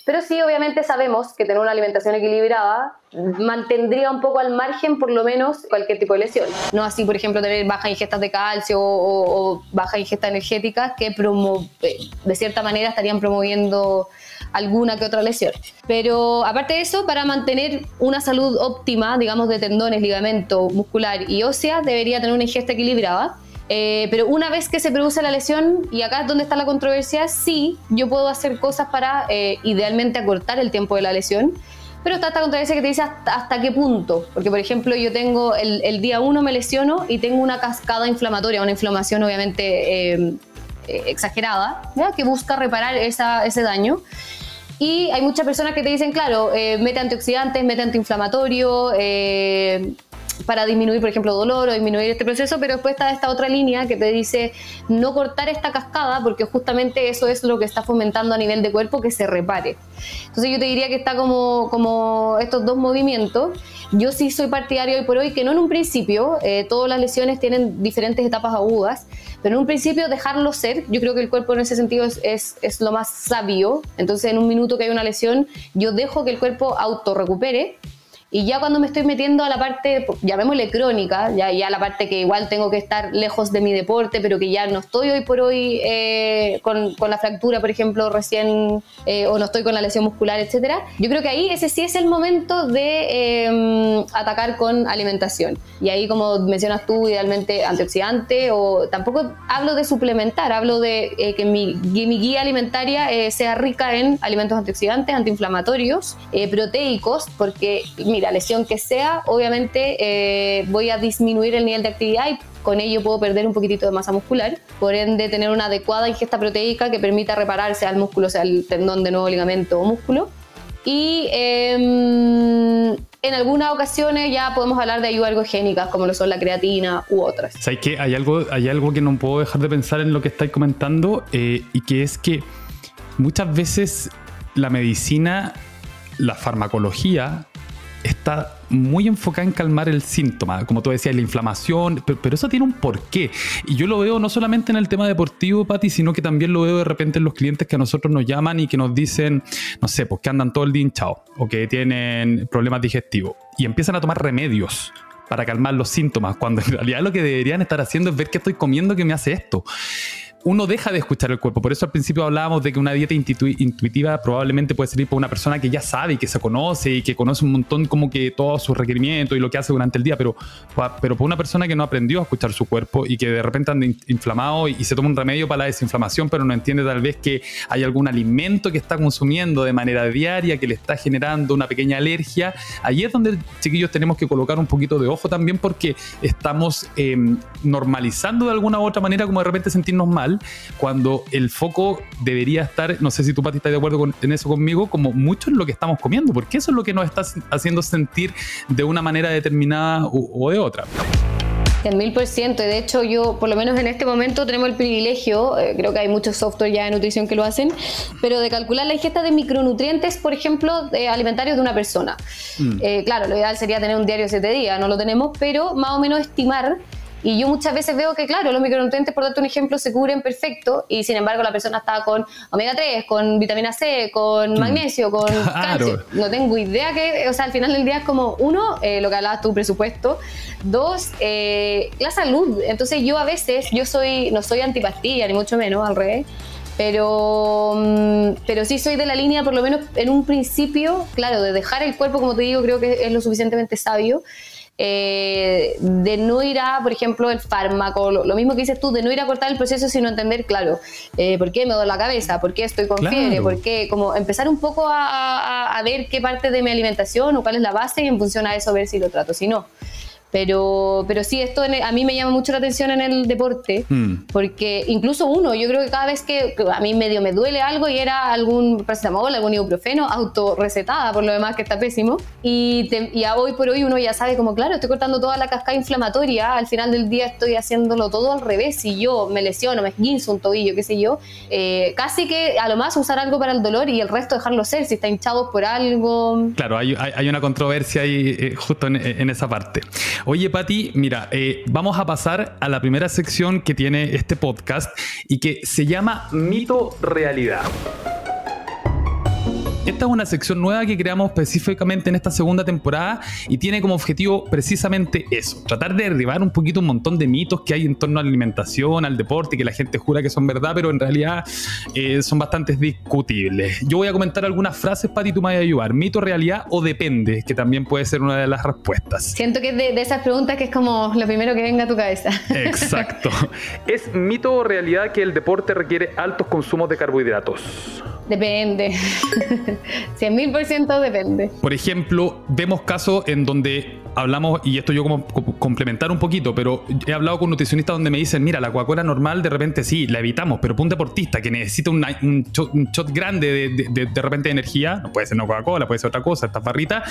Pero sí, obviamente sabemos que tener una alimentación equilibrada mantendría un poco al margen por lo menos cualquier tipo de lesión. No así, por ejemplo, tener bajas ingestas de calcio o, bajas ingestas energéticas que eh, de cierta manera estarían promoviendo alguna que otra lesión. Pero aparte de eso, para mantener una salud óptima, digamos, de tendones, ligamento muscular y ósea, debería tener una ingesta equilibrada eh, pero una vez que se produce la lesión, y acá es donde está la controversia, sí, yo puedo hacer cosas para eh, idealmente acortar el tiempo de la lesión, pero está esta controversia que te dice hasta, qué punto. Porque, por ejemplo, yo tengo el, día uno me lesiono y tengo una cascada inflamatoria, una inflamación obviamente eh, exagerada, que busca reparar ese daño. Y hay muchas personas que te dicen, claro, mete antioxidantes, mete antiinflamatorio, para disminuir, por ejemplo, dolor o disminuir este proceso, pero después está esta otra línea que te dice no cortar esta cascada porque justamente eso es lo que está fomentando a nivel de cuerpo que se repare. Entonces yo te diría que está como, estos dos movimientos. Yo sí soy partidario hoy por hoy que no en un principio, eh, todas las lesiones tienen diferentes etapas agudas, pero en un principio dejarlo ser, yo creo que el cuerpo en ese sentido es, lo más sabio, entonces en un minuto que hay una lesión, yo dejo que el cuerpo auto recupere y ya cuando me estoy metiendo a la parte, llamémosle crónica, ya, ya la parte que igual tengo que estar lejos de mi deporte, pero que ya no estoy hoy por hoy eh, con, con, la fractura, por ejemplo, recién, eh, o no estoy con la lesión muscular, etcétera. Yo creo que ahí ese sí es el momento de em, atacar con alimentación. Y ahí, como mencionas tú, idealmente antioxidante, o tampoco hablo de suplementar, hablo de eh, que mi, mi, guía alimentaria sea rica en alimentos antioxidantes, antiinflamatorios, proteicos, porque, mira, la lesión que sea, obviamente eh, voy a disminuir el nivel de actividad y con ello puedo perder un poquitito de masa muscular, por ende tener una adecuada ingesta proteica que permita repararse al músculo, sea el tendón de nuevo ligamento o músculo. Y em, en algunas ocasiones ya podemos hablar de ayudas ergogénicas, como lo son la creatina u otras. ¿Sabes qué? Hay algo, hay algo que no puedo dejar de pensar en lo que estáis comentando, eh, y que es que muchas veces la medicina, la farmacología, está muy enfocada en calmar el síntoma, como tú decías, la inflamación, pero, eso tiene un porqué. Y yo lo veo no solamente en el tema deportivo, Pati, sino que también lo veo de repente en los clientes que a nosotros nos llaman y que nos dicen, no sé, pues que andan todo el día hinchados o que tienen problemas digestivos y empiezan a tomar remedios para calmar los síntomas, cuando en realidad lo que deberían estar haciendo es ver qué estoy comiendo que me hace esto uno deja de escuchar el cuerpo. Por eso al principio hablábamos de que una dieta intuitiva probablemente puede servir para una persona que ya sabe y que se conoce y que conoce un montón como que todos sus requerimientos y lo que hace durante el día, pero, pero para una persona que no aprendió a escuchar su cuerpo y que de repente anda inflamado y, se toma un remedio para la desinflamación, pero no entiende tal vez que hay algún alimento que está consumiendo de manera diaria que le está generando una pequeña alergia, ahí es donde chiquillos tenemos que colocar un poquito de ojo también porque estamos em, normalizando de alguna u otra manera como de repente sentirnos mal cuando el foco debería estar, no sé si tú, Pati, estás de acuerdo con, en eso conmigo, como mucho en lo que estamos comiendo, porque eso es lo que nos está haciendo sentir de una manera determinada o, de otra. En mil por ciento. De hecho, yo, por lo menos en este momento, tenemos el privilegio, eh, creo que hay muchos software ya de nutrición que lo hacen, pero de calcular la ingesta de micronutrientes, por ejemplo, de alimentarios de una persona. Mm. Eh, claro, lo ideal sería tener un diario siete días, no lo tenemos, pero más o menos estimar y yo muchas veces veo que, claro, los micronutrientes, por darte un ejemplo, se cubren perfecto y sin embargo la persona está con omega 3, con vitamina C, con mm. magnesio, con calcio. No tengo idea que, o sea, al final del día es como, uno, eh, lo que hablabas tu presupuesto, dos, eh, la salud. Entonces yo a veces, yo soy, no soy antipastilla, ni mucho menos, al revés pero, mm, pero sí soy de la línea, por lo menos en un principio, claro, de dejar el cuerpo, como te digo, creo que es lo suficientemente sabio. Eh, de no ir a, por ejemplo, el fármaco, lo, mismo que dices tú, de no ir a cortar el proceso, sino entender, claro, eh, por qué me duele la cabeza, por qué estoy con fiebre, por qué, como empezar un poco a, a, ver qué parte de mi alimentación o cuál es la base y en función a eso ver si lo trato, si no. Pero, pero sí, esto a mí me llama mucho la atención en el deporte, mm. porque incluso uno, yo creo que cada vez que a mí medio me duele algo y era algún paracetamol, algún ibuprofeno, autorrecetada por lo demás que está pésimo, y, y a hoy por hoy uno ya sabe como, claro, estoy cortando toda la cascada inflamatoria, al final del día estoy haciéndolo todo al revés, si yo me lesiono, me esguinzo un tobillo, qué sé yo, eh, casi que a lo más usar algo para el dolor y el resto dejarlo ser, si está hinchado por algo. Claro, hay, hay, una controversia ahí eh, justo en, en esa parte. Oye, Pati, mira, eh, vamos a pasar a la primera sección que tiene este podcast y que se llama Mito Realidad. Esta es una sección nueva que creamos específicamente en esta segunda temporada y tiene como objetivo precisamente eso, tratar de derribar un poquito un montón de mitos que hay en torno a la alimentación, al deporte, que la gente jura que son verdad, pero en realidad eh, son bastante discutibles. Yo voy a comentar algunas frases, Pati, tú me vas a ayudar. ¿Mito, realidad o depende? Que también puede ser una de las respuestas. Siento que de, de esas preguntas que es como lo primero que venga a tu cabeza. Exacto. ¿Es mito o realidad que el deporte requiere altos consumos de carbohidratos? Depende. 100 mil por ciento depende. Por ejemplo, vemos casos en donde hablamos, y esto yo como complementar un poquito, pero he hablado con nutricionistas donde me dicen, mira, la Coca-Cola normal de repente sí, la evitamos, pero para un deportista que necesita un, shot, grande de, de, repente de energía, no puede ser no Coca-Cola, puede ser otra cosa, esta barrita,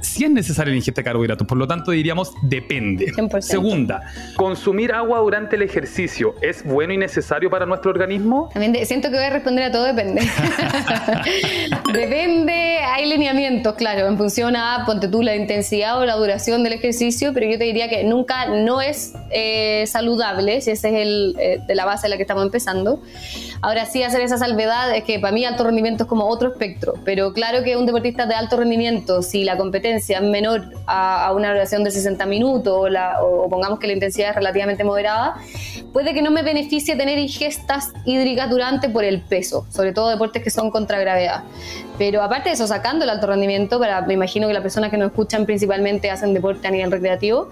sí es necesaria la ingesta de carbohidratos, por lo tanto diríamos depende. Segunda, consumir agua durante el ejercicio, ¿es bueno y necesario para nuestro organismo? También siento que voy a responder a todo depende. Depende, hay lineamientos, claro, en función a, ponte tú, la intensidad o la duración del ejercicio, pero yo te diría que nunca no es eh, saludable, si ese es el, eh, de la base en la que estamos empezando. Ahora sí, hacer esa salvedad es que para mí alto rendimiento es como otro espectro, pero claro que un deportista de alto rendimiento, si la competencia es menor a, una duración de 60 minutos o, la, o pongamos que la intensidad es relativamente moderada, puede que no me beneficie tener ingestas hídricas durante por el peso, sobre todo deportes que son contra gravedad. Pero aparte de eso, sacando el alto rendimiento, para, me imagino que las personas que nos escuchan principalmente hacen deporte a nivel recreativo,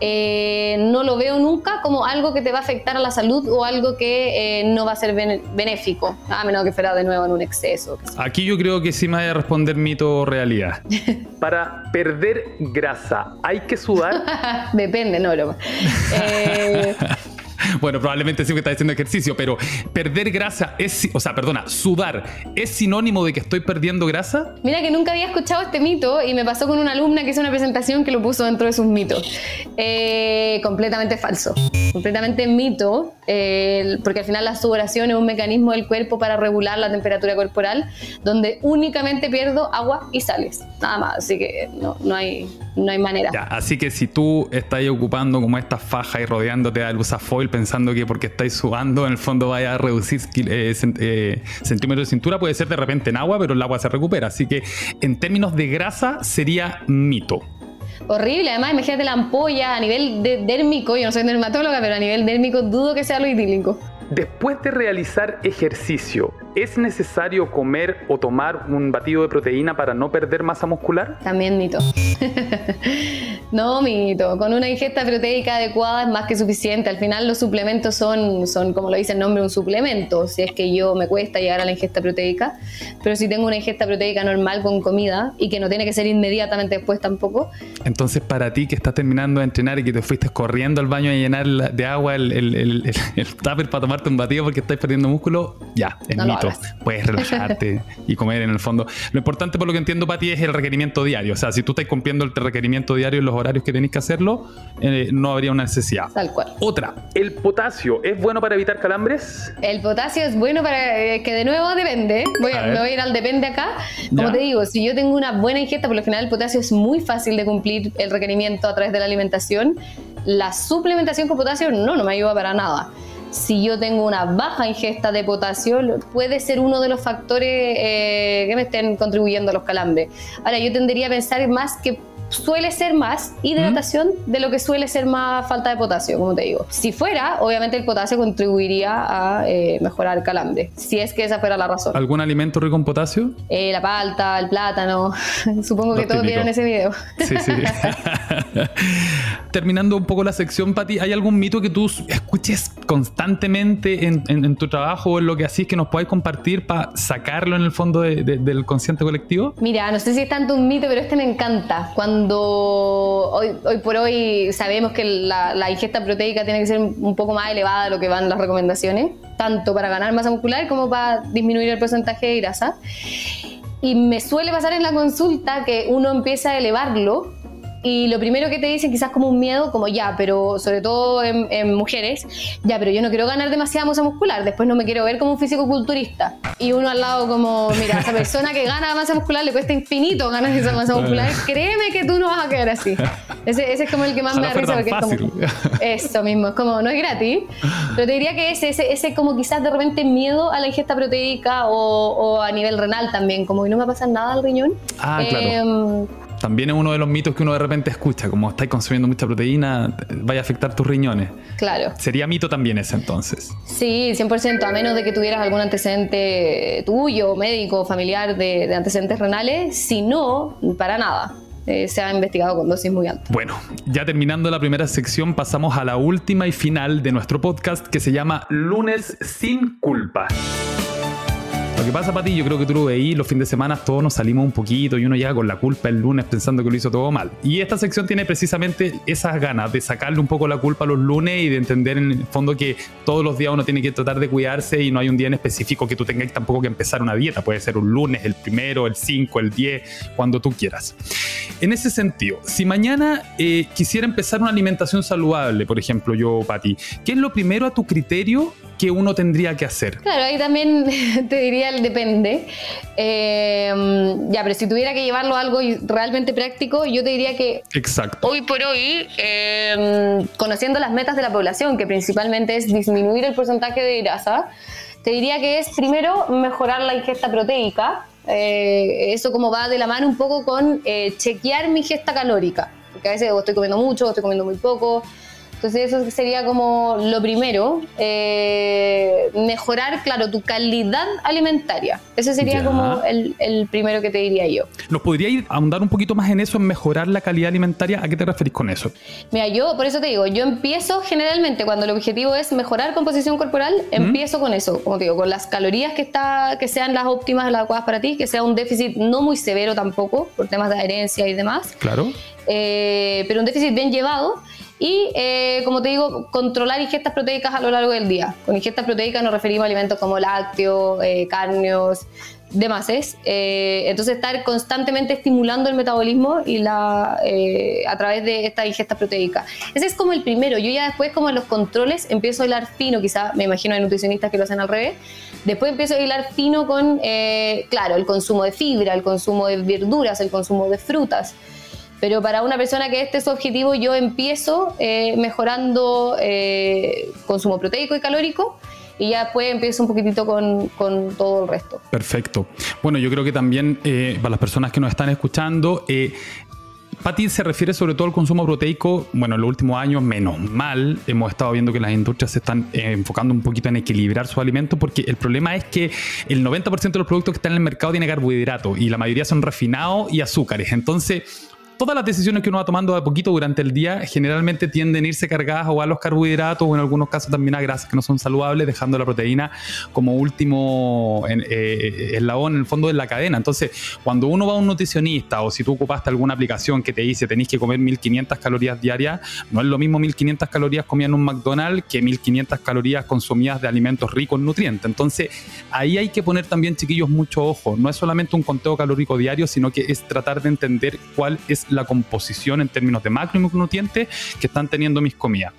eh, no lo veo nunca como algo que te va a afectar a la salud o algo que eh, no va a ser benéfico, a menos que fuera de nuevo en un exceso. Aquí yo creo que sí me vaya a responder mito o realidad. Para perder grasa, ¿hay que sudar? Depende, no, lo. Eh, bueno, probablemente sí que está haciendo ejercicio, pero perder grasa es, o sea, perdona, sudar es sinónimo de que estoy perdiendo grasa. Mira que nunca había escuchado este mito y me pasó con una alumna que hizo una presentación que lo puso dentro de sus mitos. Eh, completamente falso, completamente mito, eh, porque al final la sudoración es un mecanismo del cuerpo para regular la temperatura corporal, donde únicamente pierdo agua y sales, nada más, así que no, no hay, no hay manera. así que si tú estás ocupando como esta faja y rodeándote de foil pensando que porque estáis sudando en el fondo vaya a reducir eh, eh, centímetros de cintura, puede ser de repente en agua, pero el agua se recupera. Así que en términos de grasa sería mito horrible. Además, imagínate la ampolla a nivel dérmico. Yo no soy dermatóloga, pero a nivel dérmico dudo que sea lo idílico. Después de realizar ejercicio, ¿es necesario comer o tomar un batido de proteína para no perder masa muscular? También mito. no, mito. Con una ingesta proteica adecuada es más que suficiente. Al final los suplementos son, son, como lo dice el nombre, un suplemento. Si es que yo me cuesta llegar a la ingesta proteica. Pero si tengo una ingesta proteica normal con comida y que no tiene que ser inmediatamente después tampoco. Entonces, para ti que estás terminando de entrenar y que te fuiste corriendo al baño a llenar de agua el, el, el, el tupper para tomar un batido porque estáis perdiendo músculo, ya, es mito. Puedes relajarte y comer en el fondo. Lo importante, por lo que entiendo, Pati, es el requerimiento diario. O sea, si tú estás cumpliendo el requerimiento diario en los horarios que tenéis que hacerlo, eh, no habría una necesidad. Tal cual. Otra, ¿el potasio es bueno para evitar calambres? El potasio es bueno para. Eh, que de nuevo depende. Voy a, me voy a ir al depende acá. Como te digo, si yo tengo una buena ingesta, por lo general el potasio es muy fácil de cumplir el requerimiento a través de la alimentación. La suplementación con potasio no, no me ayuda para nada si yo tengo una baja ingesta de potasio, puede ser uno de los factores eh, que me estén contribuyendo a los calambres. Ahora, yo tendría a pensar más que suele ser más hidratación de lo que suele ser más falta de potasio, como te digo. Si fuera, obviamente el potasio contribuiría a eh, mejorar el calambre, si es que esa fuera la razón. ¿Algún alimento rico en potasio? Eh, la palta, el plátano. Supongo que todos vieron ese video. Sí, sí. Terminando un poco la sección, Pati, ¿hay algún mito que tú escuches constantemente en, tu trabajo o en lo que así que nos podáis compartir para sacarlo en el fondo del consciente colectivo? Mira, no sé si es tanto un mito, pero este me encanta. Cuando hoy, hoy por hoy sabemos que la, ingesta proteica tiene que ser un poco más elevada de lo que van las recomendaciones, tanto para ganar masa muscular como para disminuir el porcentaje de grasa. Y me suele pasar en la consulta que uno empieza a elevarlo y lo primero que te dicen quizás como un miedo, como ya, pero sobre todo en, mujeres, ya, pero yo no quiero ganar demasiada masa muscular, después no me quiero ver como un físico culturista. Y uno al lado como, mira, esa persona que gana masa muscular le cuesta infinito ganar esa masa muscular, créeme que tú no vas a quedar así. Ese, ese es como el que más me da risa porque es como, eso mismo, es como, no es gratis, pero te diría que ese, ese, ese como quizás de repente miedo a la ingesta proteica o, o a nivel renal también, como que no me pasa nada al riñón. Ah, claro. También es uno de los mitos que uno de repente escucha, como estáis consumiendo mucha proteína, vaya a afectar tus riñones. Claro. Sería mito también ese entonces. Sí, 100%, a menos de que tuvieras algún antecedente tuyo, médico, familiar de, antecedentes renales, si no, para nada. Eh, se ha investigado con dosis muy altas. Bueno, ya terminando la primera sección, pasamos a la última y final de nuestro podcast que se llama Lunes sin culpa. Lo que pasa, Pati, yo creo que tú lo veí, los fines de semana todos nos salimos un poquito y uno llega con la culpa el lunes pensando que lo hizo todo mal. Y esta sección tiene precisamente esas ganas de sacarle un poco la culpa a los lunes y de entender en el fondo que todos los días uno tiene que tratar de cuidarse y no hay un día en específico que tú tengas tampoco que empezar una dieta. Puede ser un lunes, el primero, el 5, el 10, cuando tú quieras. En ese sentido, si mañana eh, quisiera empezar una alimentación saludable, por ejemplo, yo, Pati, ¿qué es lo primero a tu criterio que uno tendría que hacer? Claro, ahí también te diría el depende. Em, ya, pero si tuviera que llevarlo a algo realmente práctico, yo te diría que Exacto. hoy por hoy, em, conociendo las metas de la población, que principalmente es disminuir el porcentaje de grasa, te diría que es primero mejorar la ingesta proteica. Eh, eso como va de la mano un poco con eh, chequear mi ingesta calórica, porque a veces estoy comiendo mucho, estoy comiendo muy poco Entonces eso sería como lo primero, eh, mejorar, claro, tu calidad alimentaria. Ese sería como el, primero que te diría yo. ¿Nos podría ahondar un poquito más en eso, en mejorar la calidad alimentaria? ¿A qué te referís con eso? Mira, yo por eso te digo, yo empiezo generalmente cuando el objetivo es mejorar composición corporal, empiezo con eso, como te digo, con las calorías que, está, que sean las óptimas, las adecuadas para ti, que sea un déficit no muy severo tampoco, por temas de adherencia y demás. Claro. Eh, pero un déficit bien llevado y, eh, como te digo, controlar ingestas proteicas a lo largo del día. Con ingestas proteicas nos referimos a alimentos como lácteos, eh, carnios, demás. Eh, entonces, estar constantemente estimulando el metabolismo y la, eh, a través de esta ingesta proteica. Ese es como el primero. Yo ya después, como en los controles, empiezo a hilar fino, quizá me imagino hay nutricionistas que lo hacen al revés. Después empiezo a hilar fino con, claro, el consumo de fibra, el consumo de verduras, el consumo de frutas. Pero para una persona que este es su objetivo, yo empiezo eh, mejorando eh, consumo proteico y calórico y ya después empiezo un poquitito con, todo el resto. Perfecto. Bueno, yo creo que también eh, para las personas que nos están escuchando, eh, Pati se refiere sobre todo al consumo proteico. Bueno, en los últimos años, menos mal, hemos estado viendo que las industrias se están enfocando un poquito en equilibrar sus alimentos, porque el problema es que el 90% de los productos que están en el mercado tienen carbohidratos y la mayoría son refinados y azúcares. Entonces, todas las decisiones que uno va tomando de poquito durante el día generalmente tienden a irse cargadas o a los carbohidratos o en algunos casos también a grasas que no son saludables, dejando la proteína como último en, eh, eslabón en el fondo de la cadena. Entonces, cuando uno va a un nutricionista o si tú ocupaste alguna aplicación que te dice tenéis que comer 1500 calorías diarias, no es lo mismo 1500 calorías comidas en un McDonald's que 1500 calorías consumidas de alimentos ricos en nutrientes. Entonces, ahí hay que poner también, chiquillos, mucho ojo. No es solamente un conteo calórico diario, sino que es tratar de entender cuál es la composición en términos de macronutrientes que están teniendo mis comidas.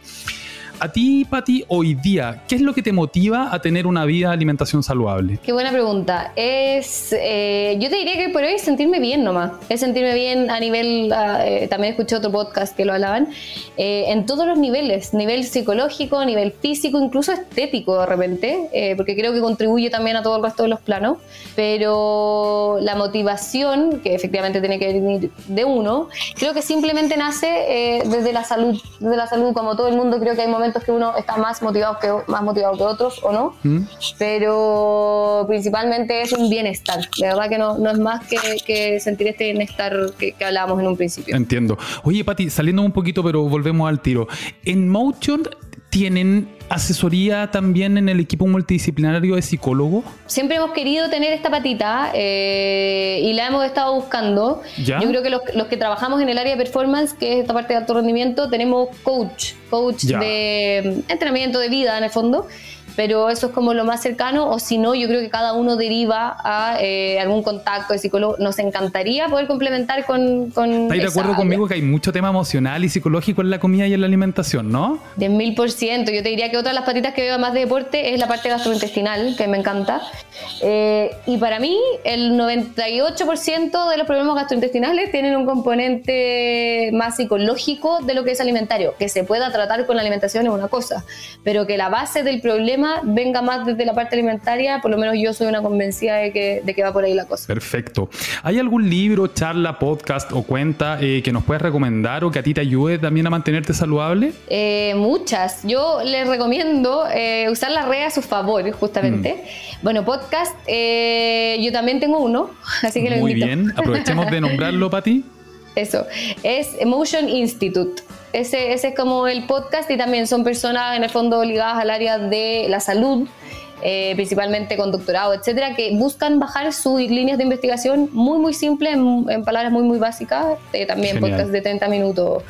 A ti, Pati, hoy día, ¿qué es lo que te motiva a tener una vida de alimentación saludable? Qué buena pregunta. Es, eh, yo te diría que por hoy es sentirme bien nomás. Es sentirme bien a nivel, ah, eh, también escuché otro podcast que lo hablaban, eh, en todos los niveles, nivel psicológico, nivel físico, incluso estético de repente, porque creo que contribuye también a todo el resto de los planos. Pero la motivación, que efectivamente tiene que venir de uno, creo que simplemente nace desde la salud, desde la salud, como todo el mundo creo que hay momentos que uno está más motivado que, más motivado que otros o no, mm. pero principalmente es un bienestar. De verdad que no, no es más que, que sentir este bienestar que, que, hablábamos en un principio. Entiendo. Oye, Pati, saliendo un poquito, pero volvemos al tiro. En Motion tienen asesoría también en el equipo multidisciplinario de psicólogo? Siempre hemos querido tener esta patita eh, y la hemos estado buscando. Yo creo que los, que trabajamos en el área de performance, que es esta parte de alto rendimiento, tenemos coach, coach de entrenamiento de vida en el fondo pero eso es como lo más cercano, o si no, yo creo que cada uno deriva a eh, algún contacto de psicólogo. Nos encantaría poder complementar con... con ¿Estáis de acuerdo conmigo que hay mucho tema emocional y psicológico en la comida y en la alimentación, no? De mil por ciento. Yo te diría que otra de las patitas que veo más de deporte es la parte gastrointestinal, que me encanta. Eh, y para mí, el 98% de los problemas gastrointestinales tienen un componente más psicológico de lo que es alimentario. Que se pueda tratar con la alimentación es una cosa, pero que la base del problema venga más desde la parte alimentaria, por lo menos yo soy una convencida de que, de que va por ahí la cosa. Perfecto. ¿Hay algún libro, charla, podcast o cuenta eh, que nos puedas recomendar o que a ti te ayude también a mantenerte saludable? Eh, muchas. Yo les recomiendo eh, usar las redes a su favor, justamente. Mm. Bueno, podcast, yo también tengo uno, así que lo Muy bien, aprovechemos de nombrarlo, Pati. Eso, es Emotion Institute. Ese, ese es como el podcast y también son personas en el fondo ligadas al área de la salud, eh, principalmente con doctorado, etcétera, que buscan bajar sus líneas de investigación muy, muy simples, en, palabras muy, muy básicas. Eh, también podcast de 30 minutos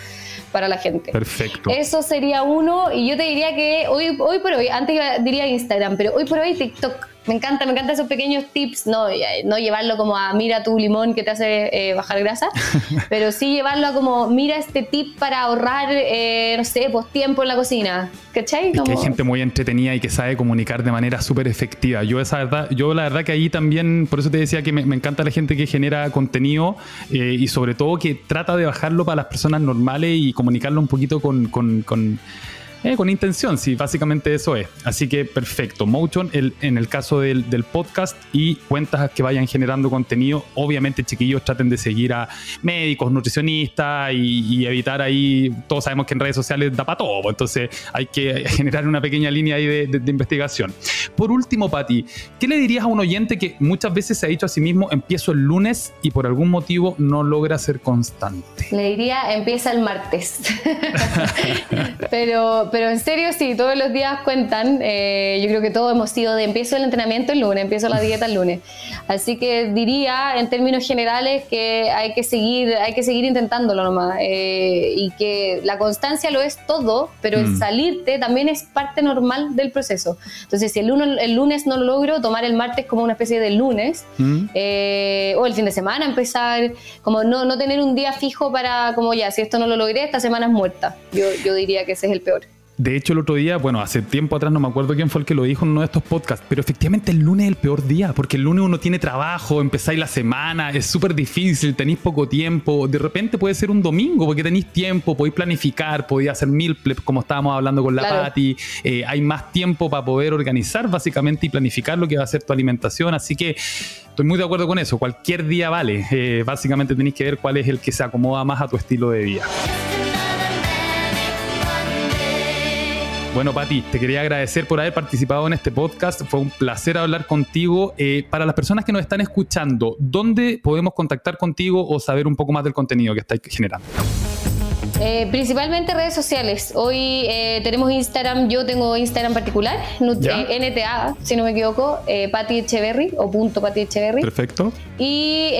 para la gente. Perfecto. Eso sería uno. Y yo te diría que hoy, hoy por hoy, antes diría Instagram, pero hoy por hoy TikTok me encanta, me encanta esos pequeños tips, no, no llevarlo como a mira tu limón que te hace eh, bajar grasa, pero sí llevarlo a como mira este tip para ahorrar, eh, no sé, pues tiempo en la cocina, ¿cachai? que hay gente muy entretenida y que sabe comunicar de manera súper efectiva. Yo esa verdad, yo la verdad que ahí también, por eso te decía que me, encanta la gente que genera contenido eh, y sobre todo que trata de bajarlo para las personas normales y comunicarlo un poquito con Eh, con intención, sí, básicamente eso es. Así que perfecto. Motion en el caso del, podcast y cuentas que vayan generando contenido. Obviamente, chiquillos, traten de seguir a médicos, nutricionistas y, evitar ahí. Todos sabemos que en redes sociales da para todo, entonces hay que generar una pequeña línea ahí de, de investigación. Por último, Pati, ¿qué le dirías a un oyente que muchas veces se ha dicho a sí mismo, empiezo el lunes y por algún motivo no logra ser constante? Le diría, empieza el martes. pero, pero en serio, sí, todos los días cuentan. Eh, yo creo que todos hemos sido de empiezo el entrenamiento el lunes, empiezo la dieta el lunes. Así que diría, en términos generales, que hay que seguir, hay que seguir intentándolo nomás. Eh, y que la constancia lo es todo, pero el mm. salirte también es parte normal del proceso. Entonces, si el, el lunes no lo logro, tomar el martes como una especie de lunes, mm. eh, o el fin de semana empezar, como no, no tener un día fijo para, como ya, si esto no lo logré, esta semana es muerta. Yo, yo diría que ese es el peor. De hecho, el otro día, bueno, hace tiempo atrás no me acuerdo quién fue el que lo dijo en uno de estos podcasts, pero efectivamente el lunes es el peor día, porque el lunes uno tiene trabajo, empezáis la semana, es súper difícil, tenéis poco tiempo, de repente puede ser un domingo, porque tenéis tiempo, podéis planificar, podéis hacer mil, como estábamos hablando con la Patti, eh, hay más tiempo para poder organizar básicamente y planificar lo que va a ser tu alimentación, así que estoy muy de acuerdo con eso, cualquier día vale, eh, básicamente tenéis que ver cuál es el que se acomoda más a tu estilo de vida. Bueno, Pati, te quería agradecer por haber participado en este podcast. Fue un placer hablar contigo. Eh, para las personas que nos están escuchando, ¿dónde podemos contactar contigo o saber un poco más del contenido que estáis generando? Eh, principalmente redes sociales. Hoy eh, tenemos Instagram, yo tengo Instagram particular, NTA, eh, si no me equivoco, eh, Patti Echeverry o punto Patti Echeverry. Perfecto. Y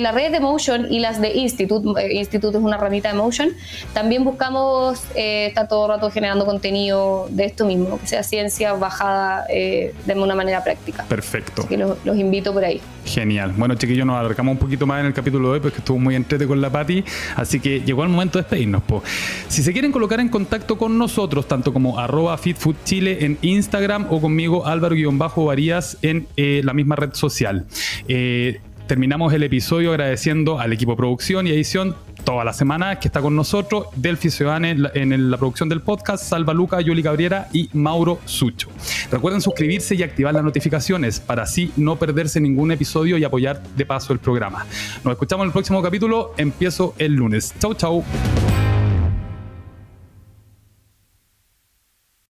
las redes de Motion y las de Institute, Institute es una ramita de Motion, también buscamos, está todo el rato generando contenido de esto mismo, que sea ciencia bajada de una manera práctica. Perfecto. Así que los, los invito por ahí. Genial. Bueno, chiquillos, nos acercamos un poquito más en el capítulo de hoy porque estuvo muy entrete con la Patti, así que llegó el momento de Si se quieren colocar en contacto con nosotros, tanto como arroba FitFoodChile en Instagram o conmigo Álvaro-Varías en eh, la misma red social. Eh, terminamos el episodio agradeciendo al equipo producción y edición toda la semana que está con nosotros, Delphi Sebane en la producción del podcast, Salva Luca, Yuli Cabrera y Mauro Sucho. Recuerden suscribirse y activar las notificaciones para así no perderse ningún episodio y apoyar de paso el programa. Nos escuchamos en el próximo capítulo, empiezo el lunes. Chau, chau.